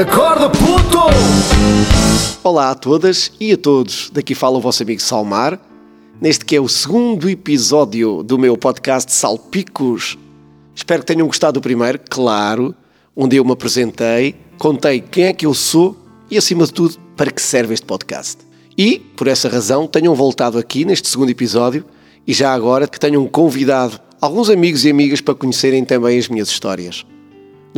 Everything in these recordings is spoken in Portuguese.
Acorda, puto! Olá a todas e a todos, daqui fala o vosso amigo Salmar, neste que é o segundo episódio do meu podcast Salpicos. Espero que tenham gostado do primeiro, claro, onde eu me apresentei, contei quem é que eu sou e, acima de tudo, para que serve este podcast. E, por essa razão, tenham voltado aqui neste segundo episódio e já agora que tenham convidado alguns amigos e amigas para conhecerem também as minhas histórias.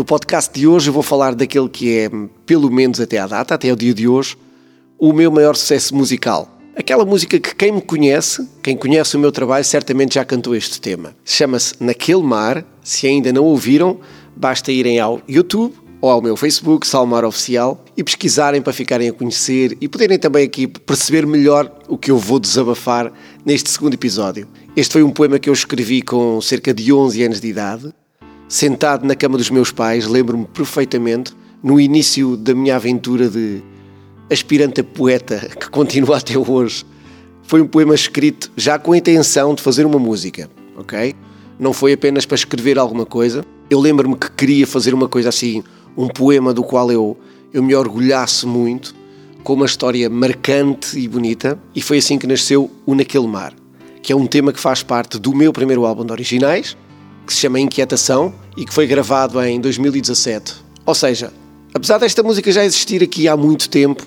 No podcast de hoje eu vou falar daquele que é, pelo menos até à data, até ao dia de hoje, o meu maior sucesso musical. Aquela música que quem me conhece, quem conhece o meu trabalho, certamente já cantou este tema. Chama-se Naquele Mar. Se ainda não ouviram, basta irem ao YouTube ou ao meu Facebook, Salmar Oficial, e pesquisarem para ficarem a conhecer e poderem também aqui perceber melhor o que eu vou desabafar neste segundo episódio. Este foi um poema que eu escrevi com cerca de 11 anos de idade sentado na cama dos meus pais, lembro-me perfeitamente, no início da minha aventura de aspirante a poeta, que continua até hoje. Foi um poema escrito já com a intenção de fazer uma música, ok? Não foi apenas para escrever alguma coisa. Eu lembro-me que queria fazer uma coisa assim, um poema do qual eu, eu me orgulhasse muito, com uma história marcante e bonita, e foi assim que nasceu o Naquele Mar, que é um tema que faz parte do meu primeiro álbum de originais, que se chama Inquietação e que foi gravado em 2017. Ou seja, apesar desta música já existir aqui há muito tempo,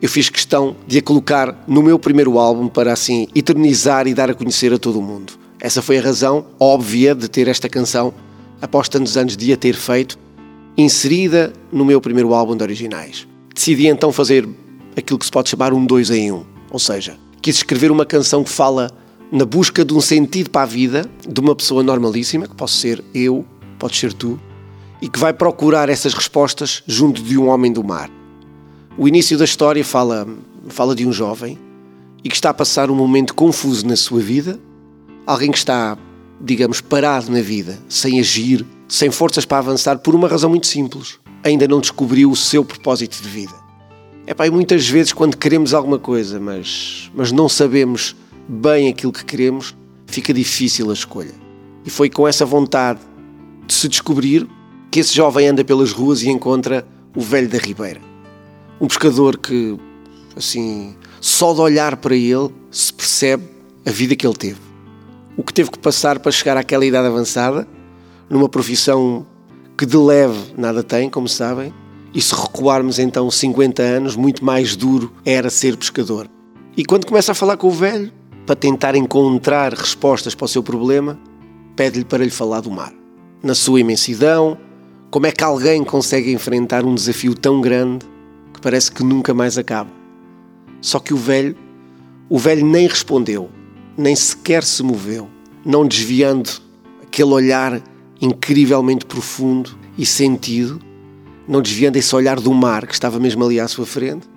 eu fiz questão de a colocar no meu primeiro álbum para assim eternizar e dar a conhecer a todo o mundo. Essa foi a razão óbvia de ter esta canção, após tantos anos de a ter feito, inserida no meu primeiro álbum de originais. Decidi então fazer aquilo que se pode chamar um dois em um, ou seja, quis escrever uma canção que fala na busca de um sentido para a vida de uma pessoa normalíssima, que posso ser eu, pode ser tu, e que vai procurar essas respostas junto de um homem do mar. O início da história fala, fala de um jovem e que está a passar um momento confuso na sua vida, alguém que está, digamos, parado na vida, sem agir, sem forças para avançar, por uma razão muito simples. Ainda não descobriu o seu propósito de vida. É pá, muitas vezes quando queremos alguma coisa, mas, mas não sabemos bem aquilo que queremos, fica difícil a escolha. E foi com essa vontade de se descobrir que esse jovem anda pelas ruas e encontra o velho da Ribeira. Um pescador que, assim, só de olhar para ele se percebe a vida que ele teve. O que teve que passar para chegar àquela idade avançada, numa profissão que de leve nada tem, como sabem, e se recuarmos então 50 anos, muito mais duro era ser pescador. E quando começa a falar com o velho, para tentar encontrar respostas para o seu problema, pede-lhe para lhe falar do mar. Na sua imensidão, como é que alguém consegue enfrentar um desafio tão grande que parece que nunca mais acaba? Só que o velho, o velho nem respondeu, nem sequer se moveu, não desviando aquele olhar incrivelmente profundo e sentido, não desviando esse olhar do mar que estava mesmo ali à sua frente,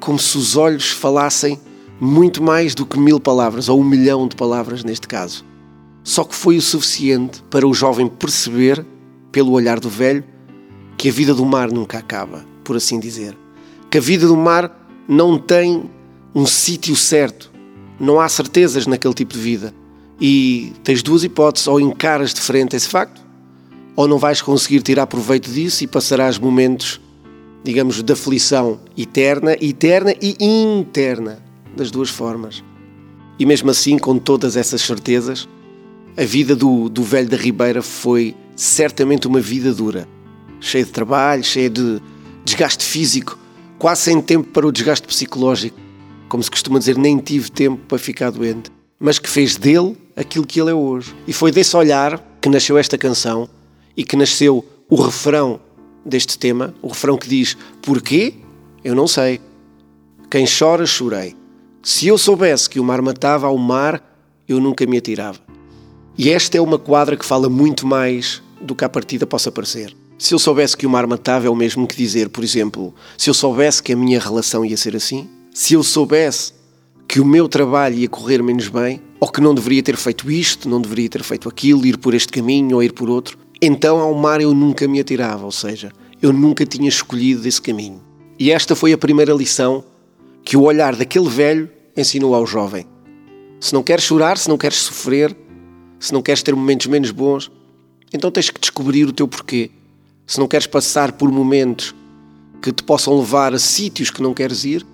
como se os olhos falassem muito mais do que mil palavras, ou um milhão de palavras neste caso. Só que foi o suficiente para o jovem perceber, pelo olhar do velho, que a vida do mar nunca acaba, por assim dizer. Que a vida do mar não tem um sítio certo. Não há certezas naquele tipo de vida. E tens duas hipóteses: ou encaras de frente esse facto, ou não vais conseguir tirar proveito disso e passarás momentos, digamos, de aflição eterna, eterna e interna das duas formas. E mesmo assim, com todas essas certezas, a vida do, do velho da Ribeira foi certamente uma vida dura, cheia de trabalho, cheia de desgaste físico, quase sem tempo para o desgaste psicológico. Como se costuma dizer, nem tive tempo para ficar doente, mas que fez dele aquilo que ele é hoje. E foi desse olhar que nasceu esta canção e que nasceu o refrão deste tema, o refrão que diz: Porquê? Eu não sei. Quem chora, chorei. Se eu soubesse que o mar matava ao mar, eu nunca me atirava. E esta é uma quadra que fala muito mais do que a partida possa parecer. Se eu soubesse que o mar matava, é o mesmo que dizer, por exemplo, se eu soubesse que a minha relação ia ser assim, se eu soubesse que o meu trabalho ia correr menos bem, ou que não deveria ter feito isto, não deveria ter feito aquilo, ir por este caminho ou ir por outro, então ao mar eu nunca me atirava, ou seja, eu nunca tinha escolhido esse caminho. E esta foi a primeira lição que o olhar daquele velho ensinou ao jovem. Se não queres chorar, se não queres sofrer, se não queres ter momentos menos bons, então tens que descobrir o teu porquê. Se não queres passar por momentos que te possam levar a sítios que não queres ir,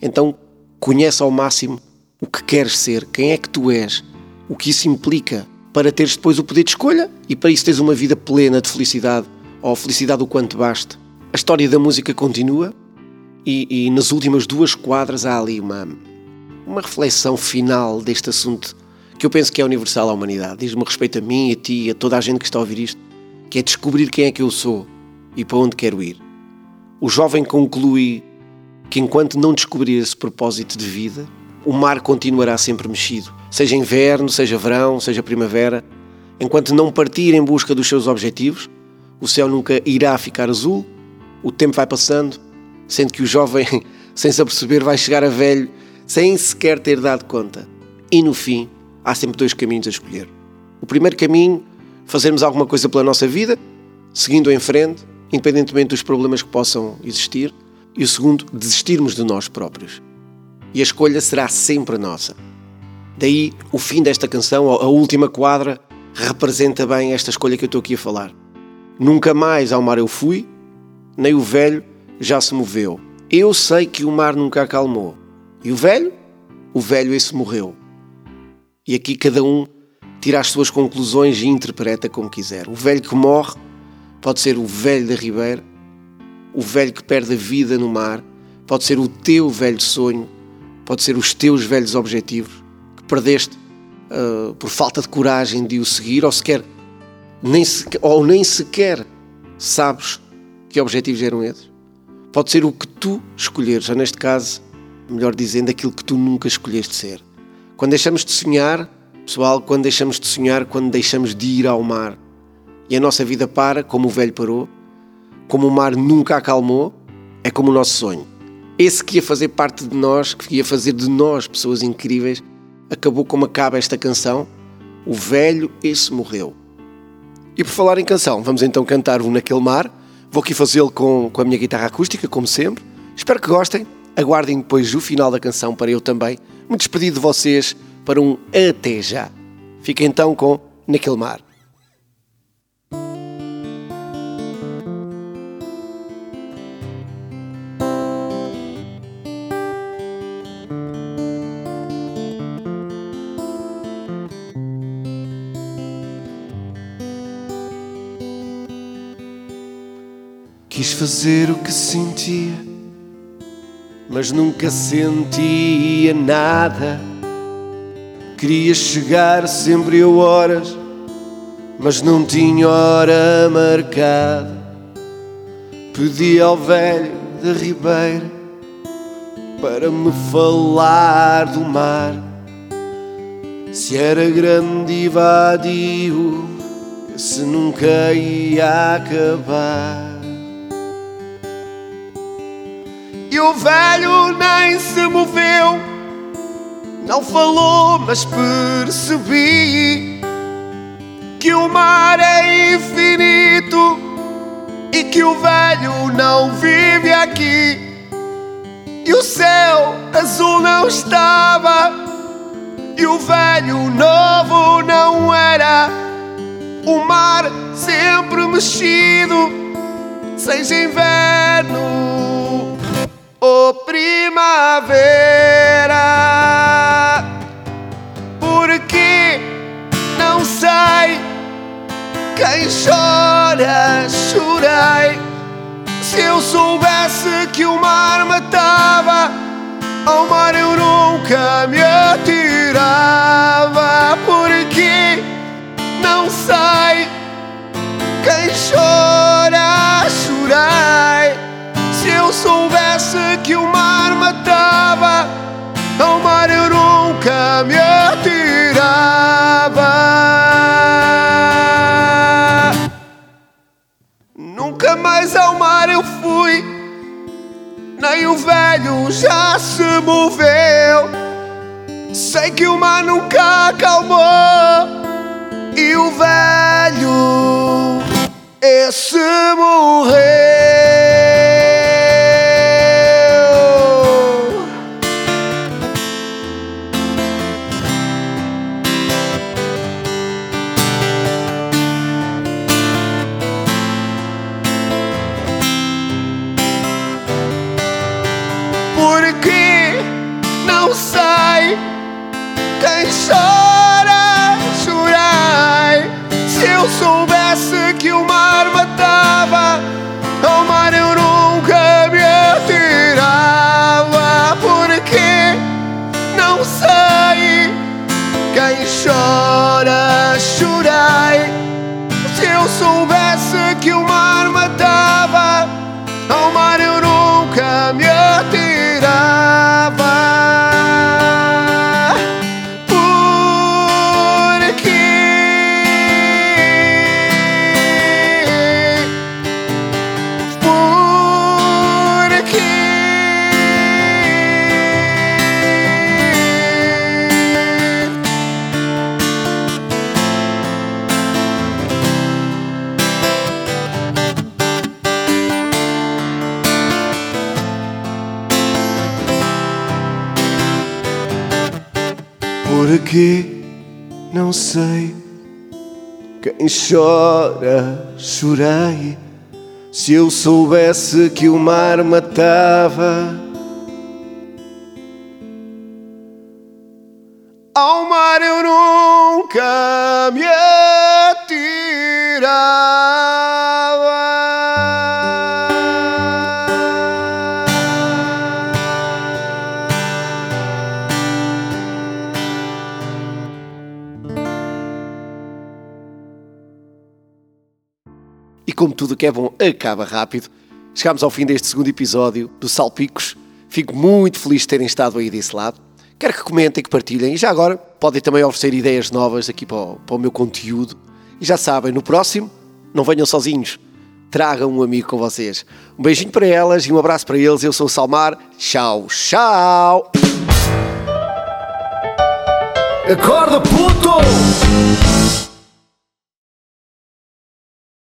então conhece ao máximo o que queres ser, quem é que tu és, o que isso implica para teres depois o poder de escolha e para isso teres uma vida plena de felicidade ou felicidade o quanto baste. A história da música continua e, e nas últimas duas quadras há ali uma, uma reflexão final deste assunto que eu penso que é universal à humanidade. Diz-me respeito a mim, a ti, a toda a gente que está a ouvir isto, que é descobrir quem é que eu sou e para onde quero ir. O jovem conclui que enquanto não descobrir esse propósito de vida, o mar continuará sempre mexido, seja inverno, seja verão, seja primavera. Enquanto não partir em busca dos seus objetivos, o céu nunca irá ficar azul, o tempo vai passando, sendo que o jovem, sem se aperceber, vai chegar a velho sem sequer ter dado conta. E no fim, há sempre dois caminhos a escolher. O primeiro caminho, fazermos alguma coisa pela nossa vida, seguindo em frente, independentemente dos problemas que possam existir. E o segundo, desistirmos de nós próprios. E a escolha será sempre nossa. Daí, o fim desta canção, a última quadra, representa bem esta escolha que eu estou aqui a falar. Nunca mais ao mar eu fui, nem o velho já se moveu. Eu sei que o mar nunca acalmou. E o velho? O velho esse morreu. E aqui cada um tira as suas conclusões e interpreta como quiser. O velho que morre pode ser o velho da Ribeira, o velho que perde a vida no mar, pode ser o teu velho sonho, pode ser os teus velhos objetivos que perdeste uh, por falta de coragem de o seguir ou sequer nem, sequer, ou nem sequer sabes que objetivos eram esses. Pode ser o que tu escolheres, ou neste caso, melhor dizendo, aquilo que tu nunca escolheste ser. Quando deixamos de sonhar, pessoal, quando deixamos de sonhar, quando deixamos de ir ao mar e a nossa vida para, como o velho parou, como o mar nunca acalmou, é como o nosso sonho. Esse que ia fazer parte de nós, que ia fazer de nós pessoas incríveis, acabou como acaba esta canção. O velho, esse morreu. E por falar em canção, vamos então cantar o Naquele Mar. Vou aqui fazê-lo com, com a minha guitarra acústica, como sempre. Espero que gostem. Aguardem depois o final da canção para eu também me despedir de vocês para um até já. Fica então com Naquele Mar. Quis fazer o que sentia mas nunca sentia nada. Queria chegar sempre a horas, mas não tinha hora marcada. Pedi ao velho da Ribeira para me falar do mar. Se era grande e vadio, se nunca ia acabar. E o velho nem se moveu, não falou, mas percebi que o mar é infinito e que o velho não vive aqui. E o céu azul não estava, e o velho novo não era. O mar sempre mexido, seja inverno nunca me atirava. Porque não sei quem chora, chorei. Se eu soubesse que o mar matava, ao mar eu nunca me atirava. Nunca mais ao mar eu fui, nem o velho já se moveu. Sei que o mar nunca acalmou e o velho esse morreu. so bad. Porque não sei quem chora, chorei. Se eu soubesse que o mar matava, ao mar eu nunca me E como tudo que é bom acaba rápido, chegamos ao fim deste segundo episódio do Salpicos. Fico muito feliz de terem estado aí desse lado. Quero que comentem, que partilhem e já agora podem também oferecer ideias novas aqui para o, para o meu conteúdo. E já sabem, no próximo, não venham sozinhos, tragam um amigo com vocês. Um beijinho para elas e um abraço para eles. Eu sou o Salmar. Tchau, tchau! Acorda, puto!